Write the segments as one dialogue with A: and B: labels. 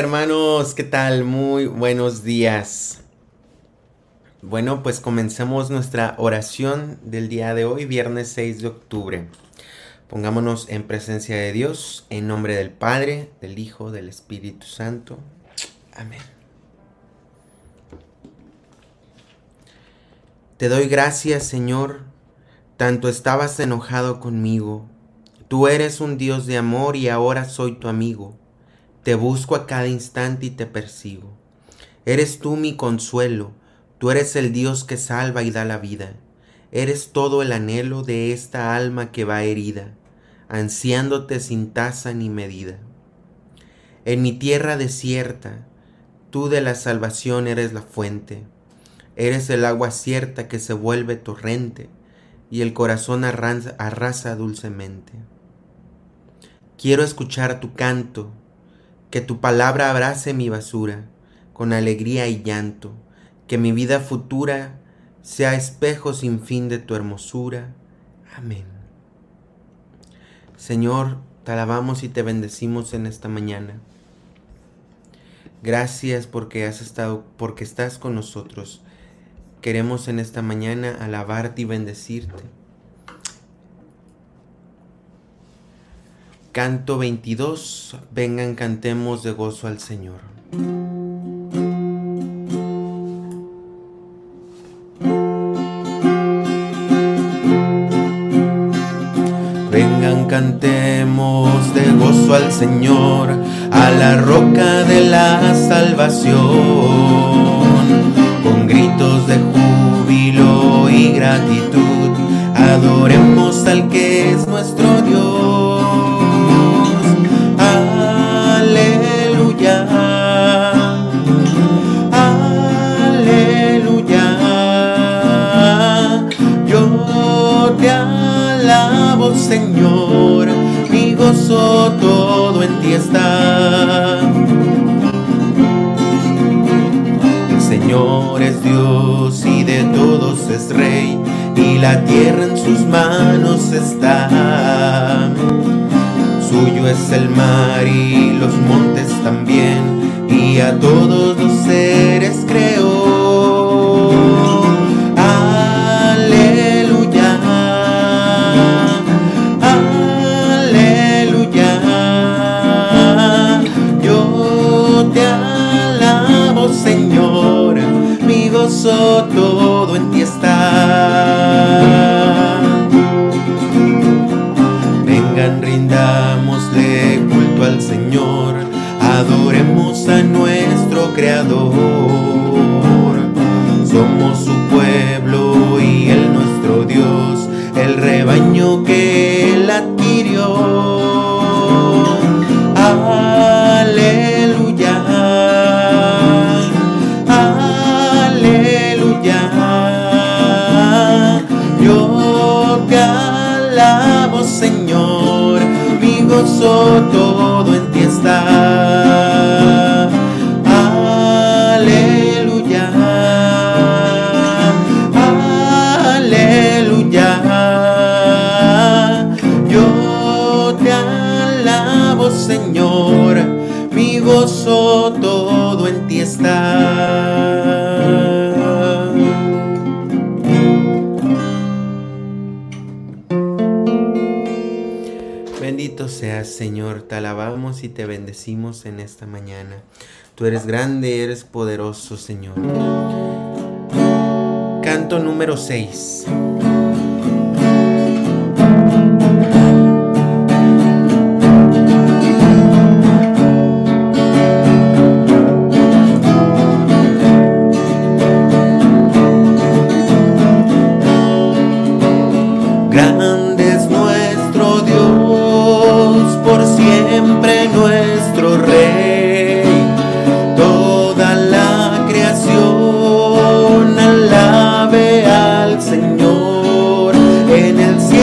A: hermanos, ¿qué tal? Muy buenos días. Bueno, pues comencemos nuestra oración del día de hoy, viernes 6 de octubre. Pongámonos en presencia de Dios, en nombre del Padre, del Hijo, del Espíritu Santo. Amén. Te doy gracias, Señor, tanto estabas enojado conmigo. Tú eres un Dios de amor y ahora soy tu amigo. Te busco a cada instante y te persigo. Eres tú mi consuelo, tú eres el Dios que salva y da la vida. Eres todo el anhelo de esta alma que va herida, ansiándote sin tasa ni medida. En mi tierra desierta, tú de la salvación eres la fuente. Eres el agua cierta que se vuelve torrente y el corazón arrasa, arrasa dulcemente. Quiero escuchar tu canto, que tu palabra abrace mi basura con alegría y llanto, que mi vida futura sea espejo sin fin de tu hermosura. Amén. Señor, te alabamos y te bendecimos en esta mañana. Gracias porque has estado, porque estás con nosotros. Queremos en esta mañana alabarte y bendecirte. Canto 22, vengan cantemos de gozo al Señor. Vengan cantemos de gozo al Señor, a la roca de la salvación, con gritos de júbilo y gratitud, adoremos al que es nuestro Dios. Todo en ti está. El Señor es Dios y de todos es Rey, y la tierra en sus manos está. Suyo es el mar y los montes también, y a todos todo todo en ti está. seas, Señor, te alabamos y te bendecimos en esta mañana. Tú eres grande, eres poderoso, Señor. Canto número 6. Aleluya.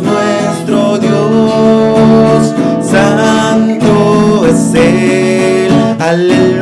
A: Nuestro Dios, santo es Él. Aleluya,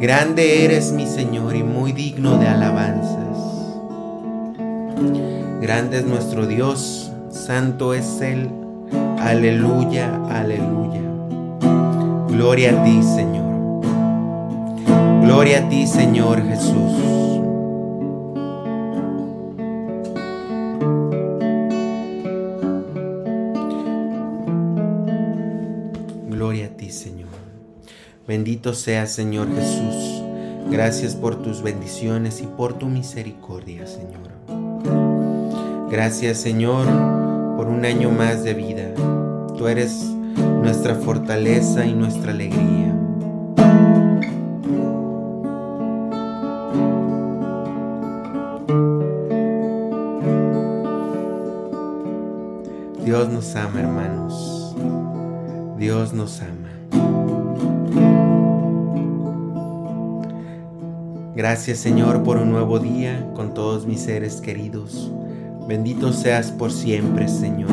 A: Grande eres mi Señor y muy digno de alabanzas. Grande es nuestro Dios, santo es Él. Aleluya, aleluya. Gloria a ti, Señor. Gloria a ti, Señor Jesús. Gloria a ti, Señor. Bendito seas, Señor Jesús. Gracias por tus bendiciones y por tu misericordia, Señor. Gracias, Señor, por un año más de vida. Tú eres nuestra fortaleza y nuestra alegría. Dios nos ama, hermanos. Dios nos ama. Gracias Señor por un nuevo día con todos mis seres queridos. Bendito seas por siempre, Señor.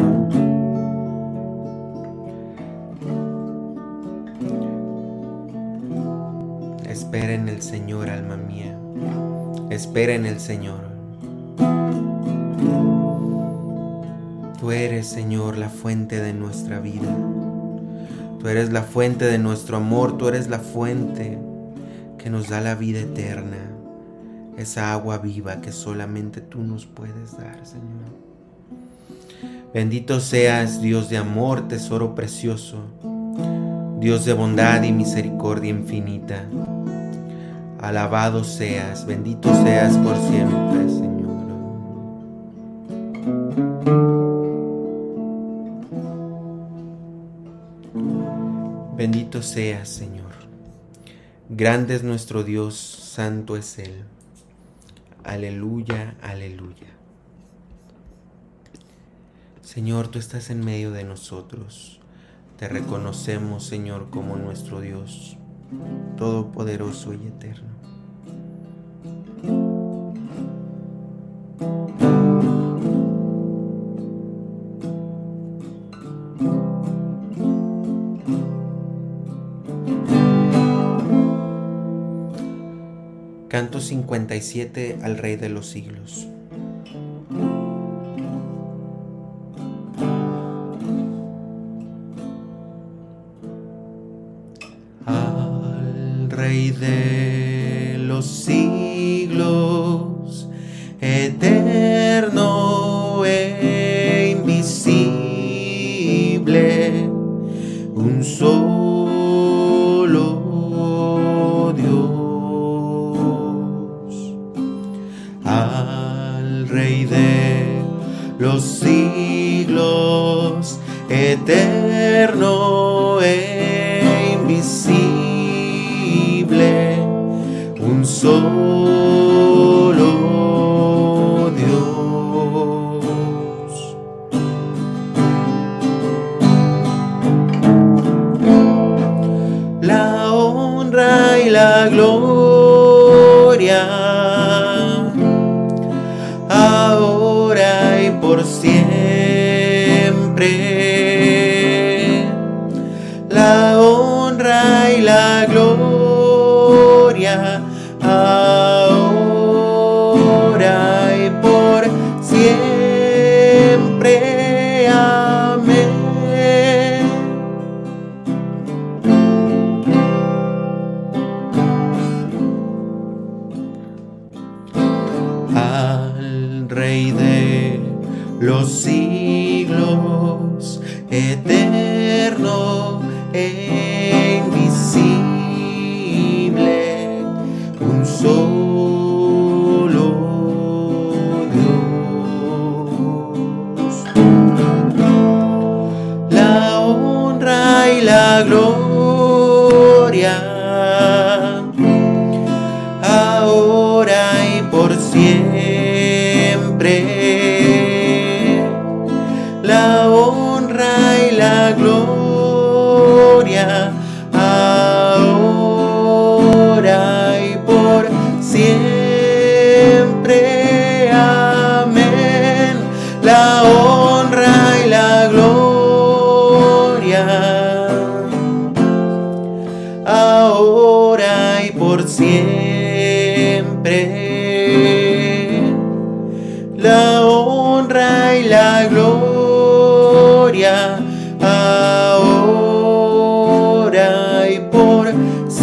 A: Espera en el Señor, alma mía. Espera en el Señor. Tú eres, Señor, la fuente de nuestra vida. Tú eres la fuente de nuestro amor. Tú eres la fuente que nos da la vida eterna. Esa agua viva que solamente tú nos puedes dar, Señor. Bendito seas, Dios de amor, tesoro precioso. Dios de bondad y misericordia infinita. Alabado seas, bendito seas por siempre, Señor. Bendito seas, Señor. Grande es nuestro Dios, santo es Él. Aleluya, aleluya. Señor, tú estás en medio de nosotros. Te reconocemos, Señor, como nuestro Dios, todopoderoso y eterno. Canto 57 al Rey de los siglos. Un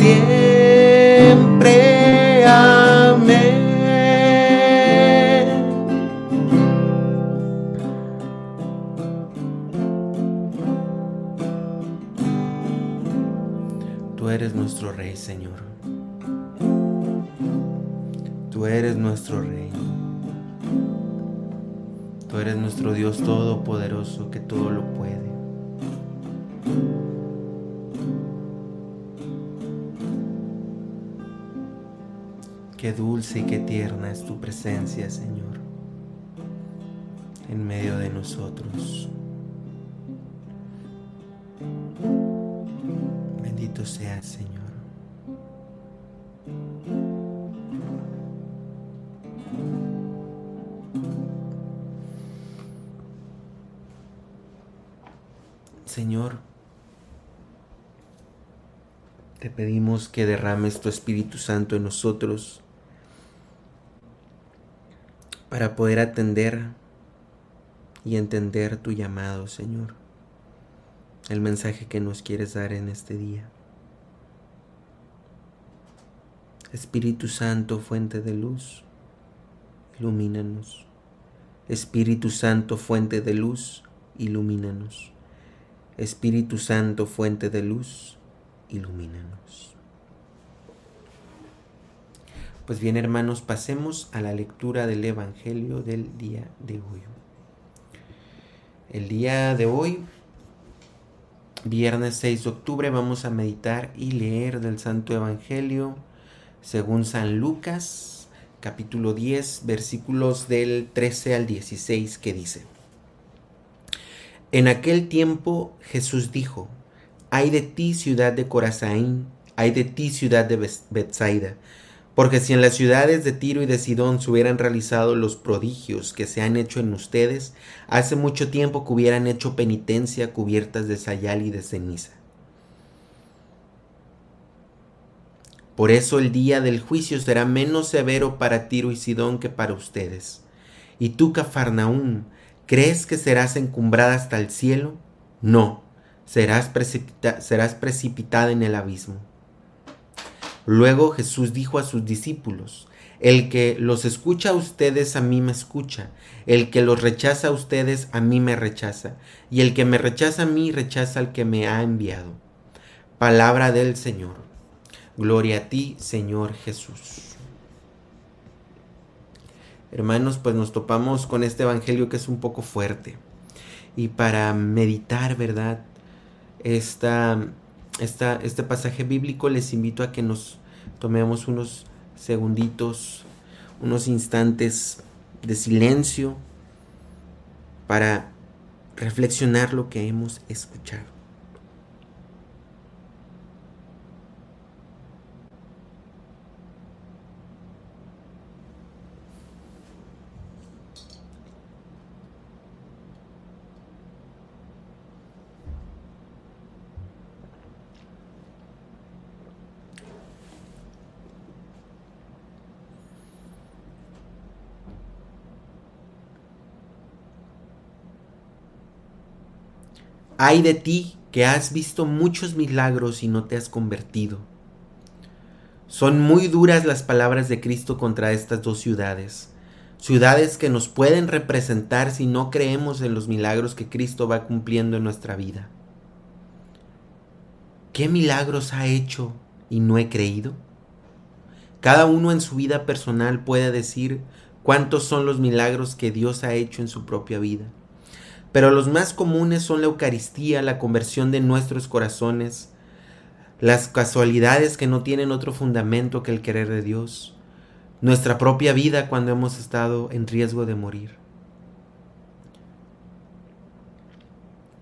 A: siempre. Amén. Tú eres nuestro Rey, Señor. Tú eres nuestro Rey. Tú eres nuestro Dios todopoderoso que todo lo puede. Qué dulce y qué tierna es tu presencia, Señor, en medio de nosotros. Bendito seas, Señor. Señor, te pedimos que derrames tu Espíritu Santo en nosotros para poder atender y entender tu llamado, Señor, el mensaje que nos quieres dar en este día. Espíritu Santo, fuente de luz, ilumínanos. Espíritu Santo, fuente de luz, ilumínanos. Espíritu Santo, fuente de luz, ilumínanos. Pues bien, hermanos, pasemos a la lectura del Evangelio del día de hoy. El día de hoy, viernes 6 de octubre, vamos a meditar y leer del Santo Evangelio según San Lucas, capítulo 10, versículos del 13 al 16, que dice. En aquel tiempo Jesús dijo, ay de ti ciudad de Corazaín, ay de ti ciudad de Bethsaida, porque si en las ciudades de Tiro y de Sidón se hubieran realizado los prodigios que se han hecho en ustedes, hace mucho tiempo que hubieran hecho penitencia cubiertas de sayal y de ceniza. Por eso el día del juicio será menos severo para Tiro y Sidón que para ustedes. Y tú, Cafarnaún, ¿crees que serás encumbrada hasta el cielo? No, serás, serás precipitada en el abismo. Luego Jesús dijo a sus discípulos, el que los escucha a ustedes a mí me escucha, el que los rechaza a ustedes a mí me rechaza, y el que me rechaza a mí rechaza al que me ha enviado. Palabra del Señor. Gloria a ti, Señor Jesús. Hermanos, pues nos topamos con este Evangelio que es un poco fuerte. Y para meditar, ¿verdad? Esta, este pasaje bíblico les invito a que nos tomemos unos segunditos, unos instantes de silencio para reflexionar lo que hemos escuchado. Hay de ti que has visto muchos milagros y no te has convertido. Son muy duras las palabras de Cristo contra estas dos ciudades, ciudades que nos pueden representar si no creemos en los milagros que Cristo va cumpliendo en nuestra vida. ¿Qué milagros ha hecho y no he creído? Cada uno en su vida personal puede decir cuántos son los milagros que Dios ha hecho en su propia vida. Pero los más comunes son la Eucaristía, la conversión de nuestros corazones, las casualidades que no tienen otro fundamento que el querer de Dios, nuestra propia vida cuando hemos estado en riesgo de morir.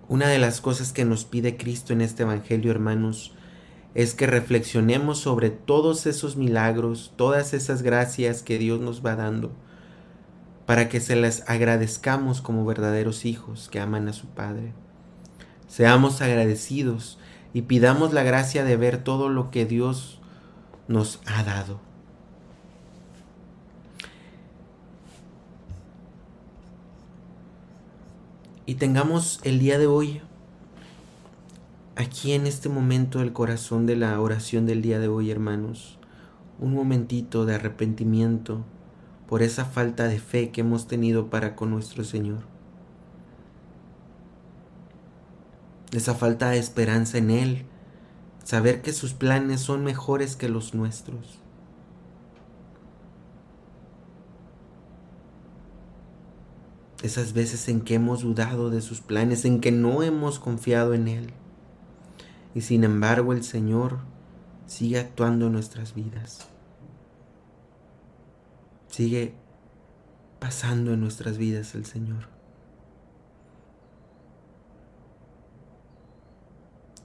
A: Una de las cosas que nos pide Cristo en este Evangelio, hermanos, es que reflexionemos sobre todos esos milagros, todas esas gracias que Dios nos va dando, para que se las agradezcamos como verdaderos hijos que aman a su Padre. Seamos agradecidos y pidamos la gracia de ver todo lo que Dios nos ha dado. y tengamos el día de hoy, aquí en este momento del corazón de la oración del día de hoy, hermanos, un momentito de arrepentimiento por esa falta de fe que hemos tenido para con nuestro Señor. Esa falta de esperanza en Él, saber que sus planes son mejores que los nuestros. esas veces en que hemos dudado de sus planes, en que no hemos confiado en Él. Y sin embargo el Señor sigue actuando en nuestras vidas. Sigue pasando en nuestras vidas el Señor.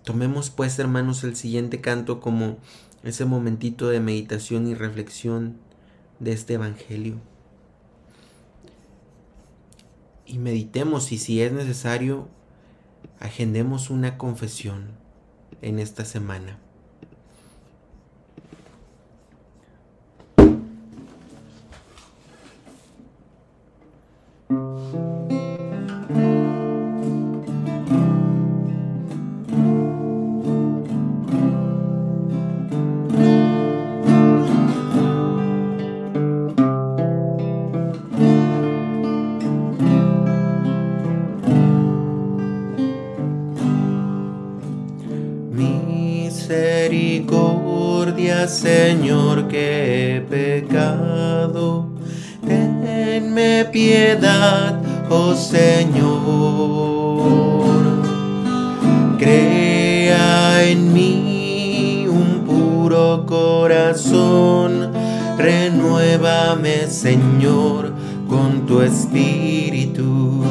A: Tomemos pues, hermanos, el siguiente canto como ese momentito de meditación y reflexión de este Evangelio y meditemos y si es necesario, agendemos una confesión en esta semana. Renuévame, Señor, con tu espíritu.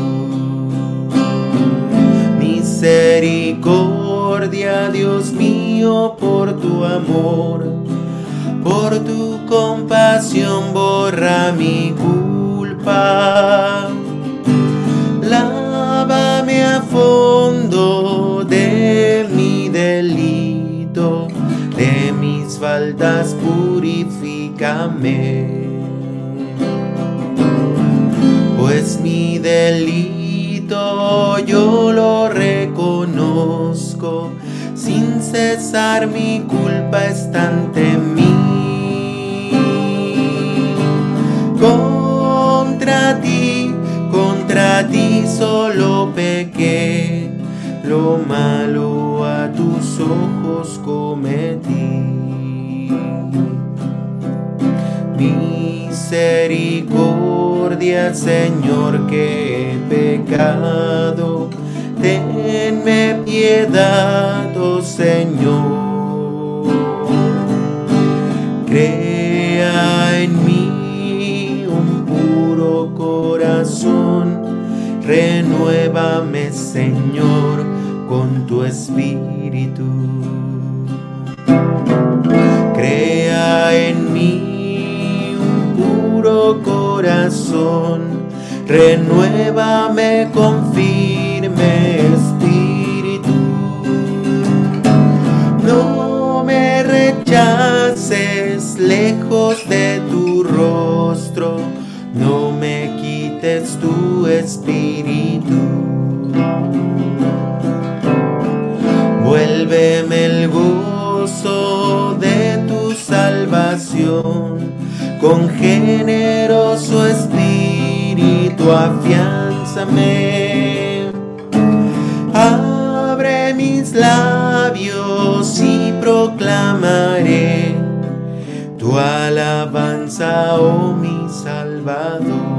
A: Misericordia, Dios mío, por tu amor por tu compasión borra mi culpa. Lávame a fondo de mi delito, de mis faltas purifícame. Pues mi delito yo lo reconozco, sin cesar mi culpa está ante mí. Contra ti, contra ti solo pequé, lo malo a tus ojos cometí. Misericordia, Señor, que he pecado, tenme piedad, oh Señor. Crea en mí corazón. Renuévame, Señor, con tu espíritu. Crea en mí un puro corazón, renuévame con firme espíritu. No me rechaces lejos de tu rostro, no me quites tu espíritu. Vuélveme el gusto con generoso espíritu afianzame. Abre mis labios y proclamaré tu alabanza, oh mi Salvador.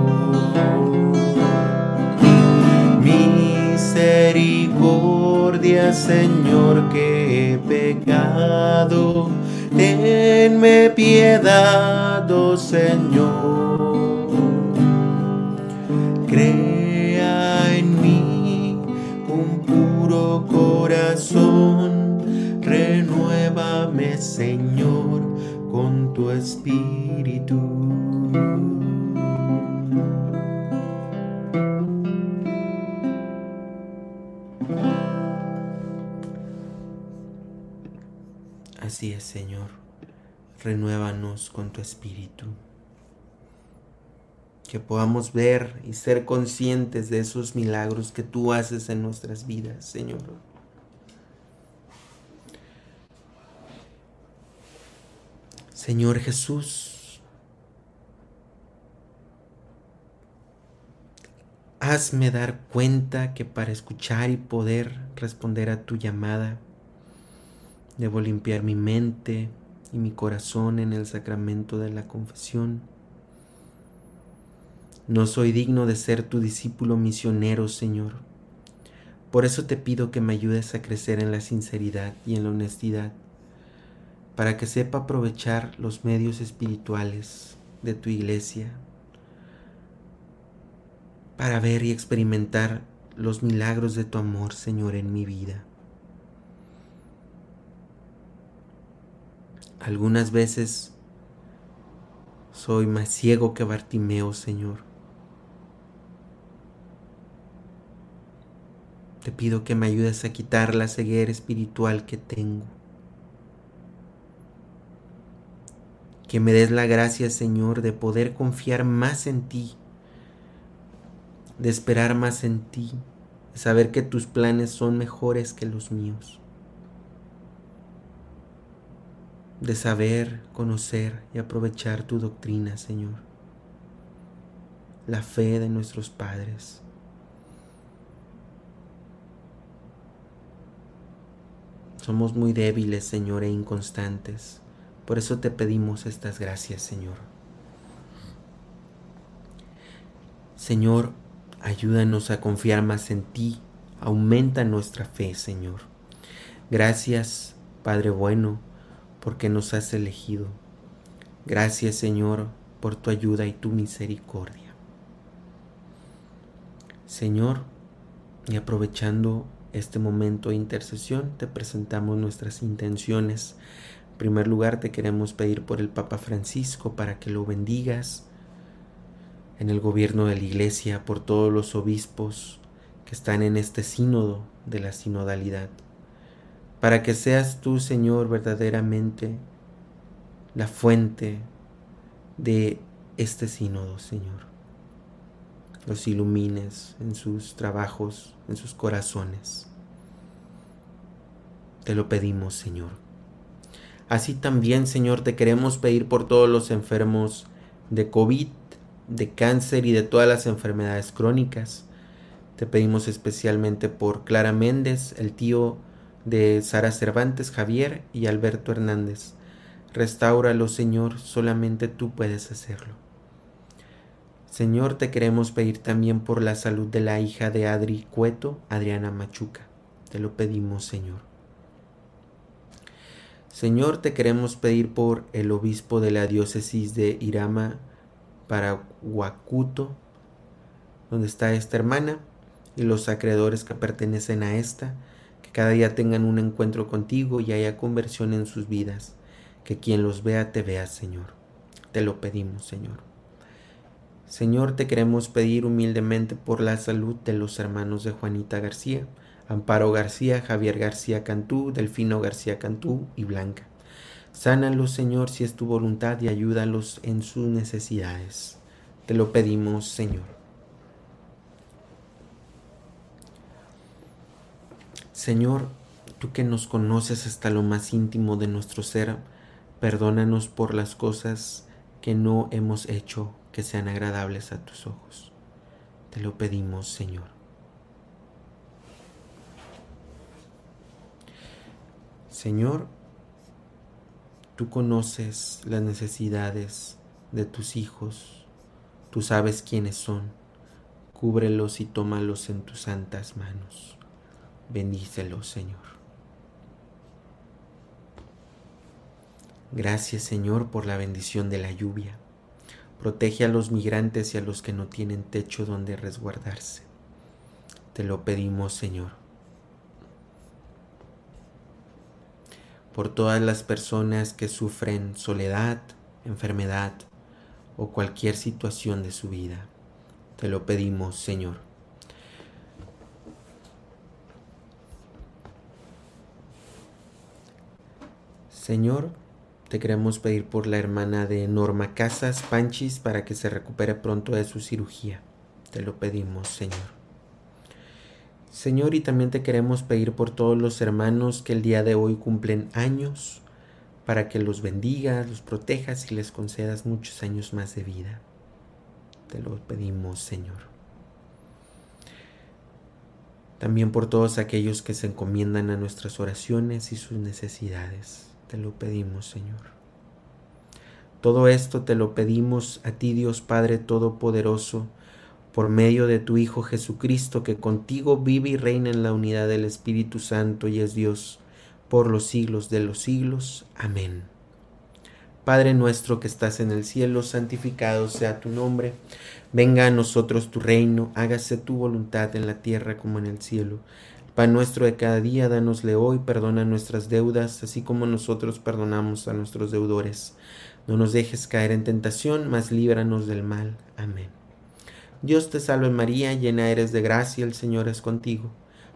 A: Misericordia, Señor, que he pecado tenme piedad, oh Señor. Crea en mí un puro corazón, renuévame, Señor, con tu espíritu. Así es, Señor. Renuévanos con tu espíritu. Que podamos ver y ser conscientes de esos milagros que tú haces en nuestras vidas, Señor. Señor Jesús, hazme dar cuenta que para escuchar y poder responder a tu llamada, Debo limpiar mi mente y mi corazón en el sacramento de la confesión. No soy digno de ser tu discípulo misionero, Señor. Por eso te pido que me ayudes a crecer en la sinceridad y en la honestidad, para que sepa aprovechar los medios espirituales de tu iglesia, para ver y experimentar los milagros de tu amor, Señor, en mi vida. Algunas veces soy más ciego que Bartimeo, Señor. Te pido que me ayudes a quitar la ceguera espiritual que tengo. Que me des la gracia, Señor, de poder confiar más en ti, de esperar más en ti, de saber que tus planes son mejores que los míos. De saber, conocer y aprovechar tu doctrina, Señor. La fe de nuestros padres. Somos muy débiles, Señor, e inconstantes. Por eso te pedimos estas gracias, Señor. Señor, ayúdanos a confiar más en ti. Aumenta nuestra fe, Señor. Gracias, Padre bueno porque nos has elegido. Gracias Señor por tu ayuda y tu misericordia. Señor, y aprovechando este momento de intercesión, te presentamos nuestras intenciones. En primer lugar, te queremos pedir por el Papa Francisco para que lo bendigas en el gobierno de la Iglesia, por todos los obispos que están en este sínodo de la sinodalidad para que seas tú, Señor, verdaderamente la fuente de este sínodo, Señor. Los ilumines en sus trabajos, en sus corazones. Te lo pedimos, Señor. Así también, Señor, te queremos pedir por todos los enfermos de COVID, de cáncer y de todas las enfermedades crónicas. Te pedimos especialmente por Clara Méndez, el tío de Sara Cervantes, Javier y Alberto Hernández. Restáuralo, Señor, solamente tú puedes hacerlo. Señor, te queremos pedir también por la salud de la hija de Adri Cueto, Adriana Machuca. Te lo pedimos, Señor. Señor, te queremos pedir por el obispo de la diócesis de Irama, Paraguacuto, donde está esta hermana, y los acreedores que pertenecen a esta, cada día tengan un encuentro contigo y haya conversión en sus vidas. Que quien los vea te vea, Señor. Te lo pedimos, Señor. Señor, te queremos pedir humildemente por la salud de los hermanos de Juanita García, Amparo García, Javier García Cantú, Delfino García Cantú y Blanca. Sánalos, Señor, si es tu voluntad y ayúdalos en sus necesidades. Te lo pedimos, Señor. Señor, tú que nos conoces hasta lo más íntimo de nuestro ser, perdónanos por las cosas que no hemos hecho que sean agradables a tus ojos. Te lo pedimos, Señor. Señor, tú conoces las necesidades de tus hijos, tú sabes quiénes son, cúbrelos y tómalos en tus santas manos. Bendícelos, Señor. Gracias Señor por la bendición de la lluvia. Protege a los migrantes y a los que no tienen techo donde resguardarse. Te lo pedimos Señor. Por todas las personas que sufren soledad, enfermedad o cualquier situación de su vida. Te lo pedimos Señor. Señor, te queremos pedir por la hermana de Norma Casas Panchis para que se recupere pronto de su cirugía. Te lo pedimos, Señor. Señor, y también te queremos pedir por todos los hermanos que el día de hoy cumplen años, para que los bendigas, los protejas y les concedas muchos años más de vida. Te lo pedimos, Señor. También por todos aquellos que se encomiendan a nuestras oraciones y sus necesidades te lo pedimos, Señor. Todo esto te lo pedimos a ti, Dios Padre Todopoderoso, por medio de tu Hijo Jesucristo, que contigo vive y reina en la unidad del Espíritu Santo y es Dios por los siglos de los siglos. Amén. Padre nuestro que estás en el cielo, santificado sea tu nombre. Venga a nosotros tu reino, hágase tu voluntad en la tierra como en el cielo. Pan nuestro de cada día, danosle hoy, perdona nuestras deudas, así como nosotros perdonamos a nuestros deudores. No nos dejes caer en tentación, mas líbranos del mal. Amén. Dios te salve María, llena eres de gracia, el Señor es contigo.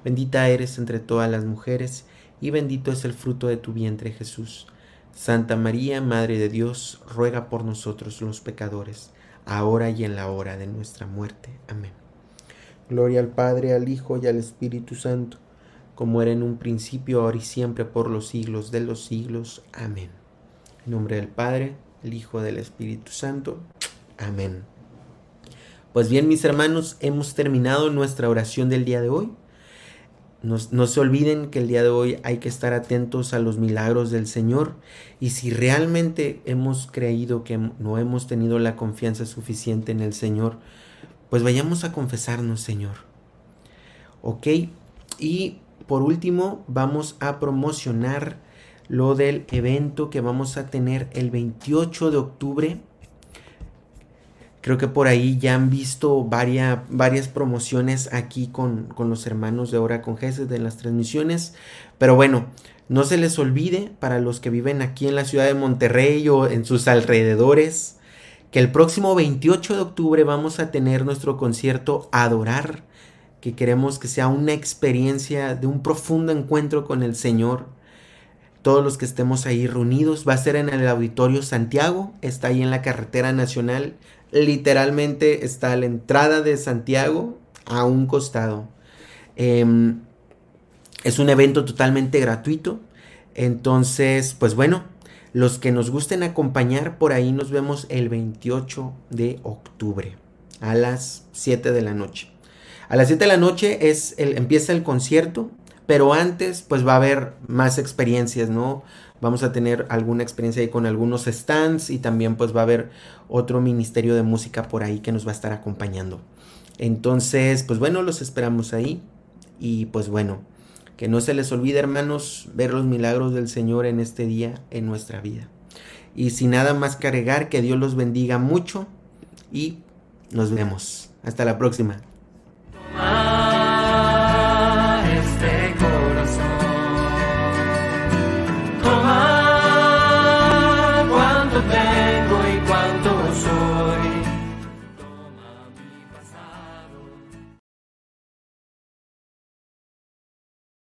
A: Bendita eres entre todas las mujeres, y bendito es el fruto de tu vientre Jesús. Santa María, Madre de Dios, ruega por nosotros los pecadores, ahora y en la hora de nuestra muerte. Amén. Gloria al Padre, al Hijo y al Espíritu Santo, como era en un principio, ahora y siempre, por los siglos de los siglos. Amén. En nombre del Padre, el Hijo del Espíritu Santo. Amén. Pues bien, mis hermanos, hemos terminado nuestra oración del día de hoy. No, no, se olviden que el día de hoy hay que estar atentos a los milagros del Señor y si realmente hemos creído que no hemos tenido la confianza suficiente en el Señor, pues vayamos a confesarnos, Señor. ¿Ok? Y por último, vamos a promocionar lo del evento que vamos a tener el 28 de octubre. Creo que por ahí ya han visto varias, promociones aquí con, con, los hermanos de Hora con Jesús de las transmisiones. Pero bueno, no se les olvide para los que viven aquí en la ciudad de Monterrey o en sus alrededores que el próximo 28 de octubre vamos a tener nuestro concierto Adorar, que queremos que sea una experiencia de un profundo encuentro con el Señor. Todos los que estemos ahí reunidos, va a ser en el Auditorio Santiago, está ahí en la carretera nacional, literalmente está a la entrada de Santiago a un costado. Em, es un evento totalmente gratuito, entonces, pues bueno, los que nos gusten acompañar, por ahí nos vemos el 28 de octubre a las 7 de la noche. A las 7 de la noche es el, empieza el concierto, pero antes pues va a haber más experiencias, ¿no? Vamos a tener alguna experiencia ahí con algunos stands y también pues va a haber otro ministerio de música por ahí que nos va a estar acompañando. Entonces, pues bueno, los esperamos ahí y pues bueno, que no se les olvide, hermanos, ver los milagros del Señor en este día en nuestra vida. Y sin nada más cargar, que Dios los bendiga mucho y nos vemos. Hasta la próxima.